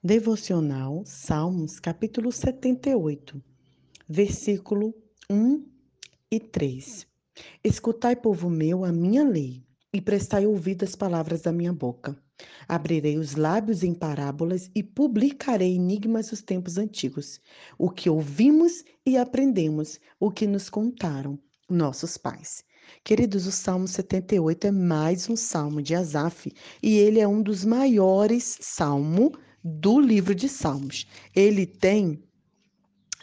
Devocional Salmos, capítulo 78, versículo 1 e 3. Escutai, povo meu, a minha lei, e prestai ouvido às palavras da minha boca. Abrirei os lábios em parábolas e publicarei enigmas dos tempos antigos, o que ouvimos e aprendemos, o que nos contaram nossos pais. Queridos, o Salmo 78 é mais um salmo de Asaf e ele é um dos maiores salmos do livro de Salmos. Ele tem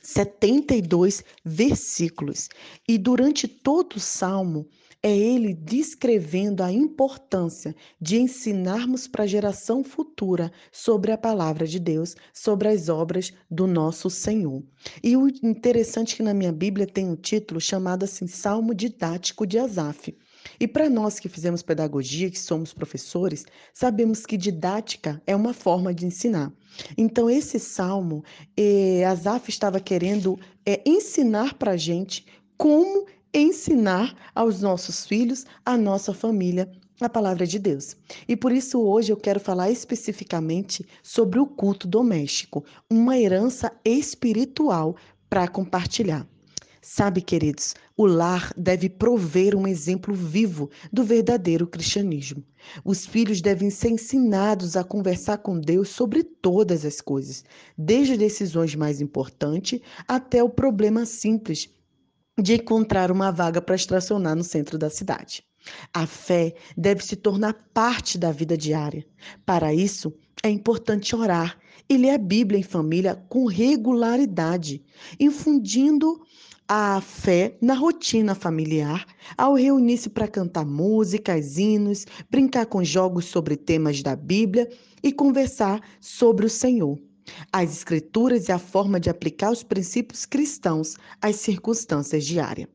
72 versículos e durante todo o salmo é ele descrevendo a importância de ensinarmos para a geração futura sobre a palavra de Deus, sobre as obras do nosso Senhor. E o interessante é que na minha Bíblia tem um título chamado assim Salmo Didático de Asaf. E para nós que fizemos pedagogia, que somos professores, sabemos que didática é uma forma de ensinar. Então, esse salmo, eh, Asaf estava querendo eh, ensinar para a gente como ensinar aos nossos filhos, à nossa família, a palavra de Deus. E por isso hoje eu quero falar especificamente sobre o culto doméstico, uma herança espiritual para compartilhar. Sabe, queridos, o lar deve prover um exemplo vivo do verdadeiro cristianismo. Os filhos devem ser ensinados a conversar com Deus sobre todas as coisas, desde decisões mais importantes até o problema simples de encontrar uma vaga para estacionar no centro da cidade. A fé deve se tornar parte da vida diária. Para isso, é importante orar e ler a Bíblia em família com regularidade, infundindo a fé na rotina familiar, ao reunir-se para cantar músicas, hinos, brincar com jogos sobre temas da Bíblia e conversar sobre o Senhor as escrituras e a forma de aplicar os princípios cristãos às circunstâncias diárias.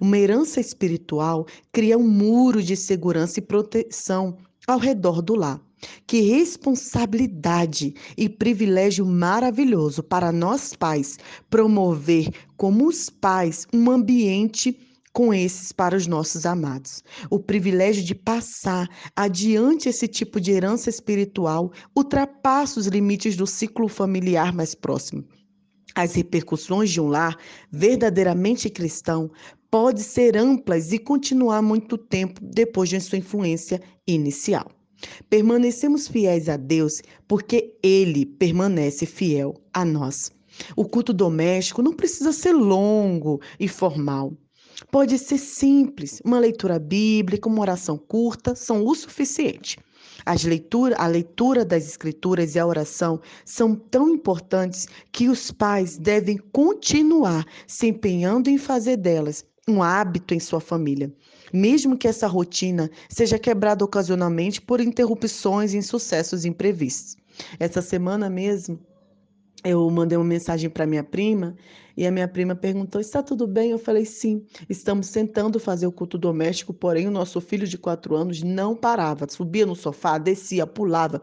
Uma herança espiritual cria um muro de segurança e proteção ao redor do lar. Que responsabilidade e privilégio maravilhoso para nós pais promover como os pais um ambiente com esses para os nossos amados. O privilégio de passar adiante esse tipo de herança espiritual ultrapassa os limites do ciclo familiar mais próximo. As repercussões de um lar verdadeiramente cristão podem ser amplas e continuar muito tempo depois de sua influência inicial. Permanecemos fiéis a Deus porque Ele permanece fiel a nós. O culto doméstico não precisa ser longo e formal. Pode ser simples, uma leitura bíblica, uma oração curta são o suficiente. As leitura, a leitura das escrituras e a oração são tão importantes que os pais devem continuar se empenhando em fazer delas um hábito em sua família, mesmo que essa rotina seja quebrada ocasionalmente por interrupções e insucessos imprevistos. Essa semana mesmo, eu mandei uma mensagem para minha prima e a minha prima perguntou: está tudo bem? Eu falei: sim, estamos tentando fazer o culto doméstico, porém o nosso filho de quatro anos não parava, subia no sofá, descia, pulava,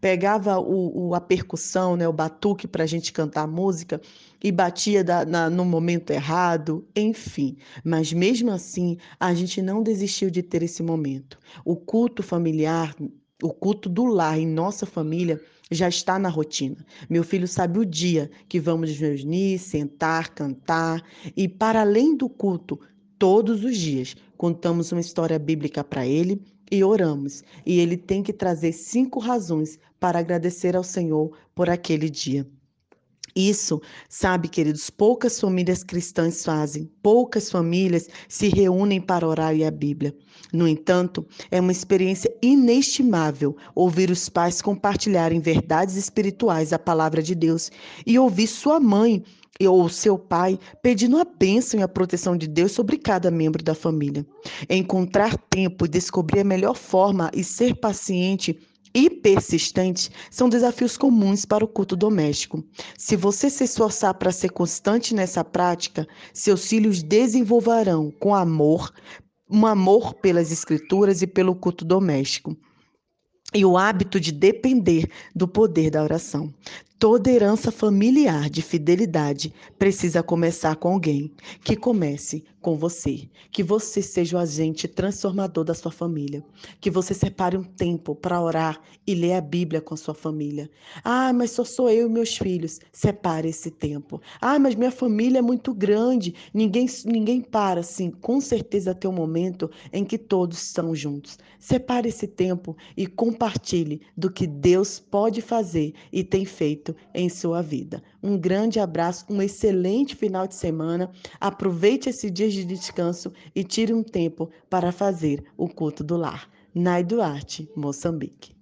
pegava o, o a percussão, né, o batuque para a gente cantar música e batia da, na, no momento errado, enfim. Mas mesmo assim, a gente não desistiu de ter esse momento. O culto familiar, o culto do lar em nossa família já está na rotina. Meu filho sabe o dia que vamos nos reunir, sentar, cantar e, para além do culto, todos os dias contamos uma história bíblica para ele e oramos. E ele tem que trazer cinco razões para agradecer ao Senhor por aquele dia. Isso, sabe, queridos, poucas famílias cristãs fazem, poucas famílias se reúnem para orar e a Bíblia. No entanto, é uma experiência inestimável ouvir os pais compartilharem verdades espirituais da palavra de Deus e ouvir sua mãe ou seu pai pedindo a bênção e a proteção de Deus sobre cada membro da família. Encontrar tempo e descobrir a melhor forma e ser paciente e persistente são desafios comuns para o culto doméstico. Se você se esforçar para ser constante nessa prática, seus filhos desenvolverão com amor, um amor pelas escrituras e pelo culto doméstico. E o hábito de depender do poder da oração. Toda herança familiar de fidelidade precisa começar com alguém. Que comece com você. Que você seja o agente transformador da sua família. Que você separe um tempo para orar e ler a Bíblia com a sua família. Ah, mas só sou eu e meus filhos. Separe esse tempo. Ah, mas minha família é muito grande. Ninguém, ninguém para, sim. Com certeza tem um momento em que todos estão juntos. Separe esse tempo e compartilhe do que Deus pode fazer e tem feito em sua vida. Um grande abraço, um excelente final de semana. Aproveite esse dia de descanso e tire um tempo para fazer o culto do lar. Nai Duarte, Moçambique.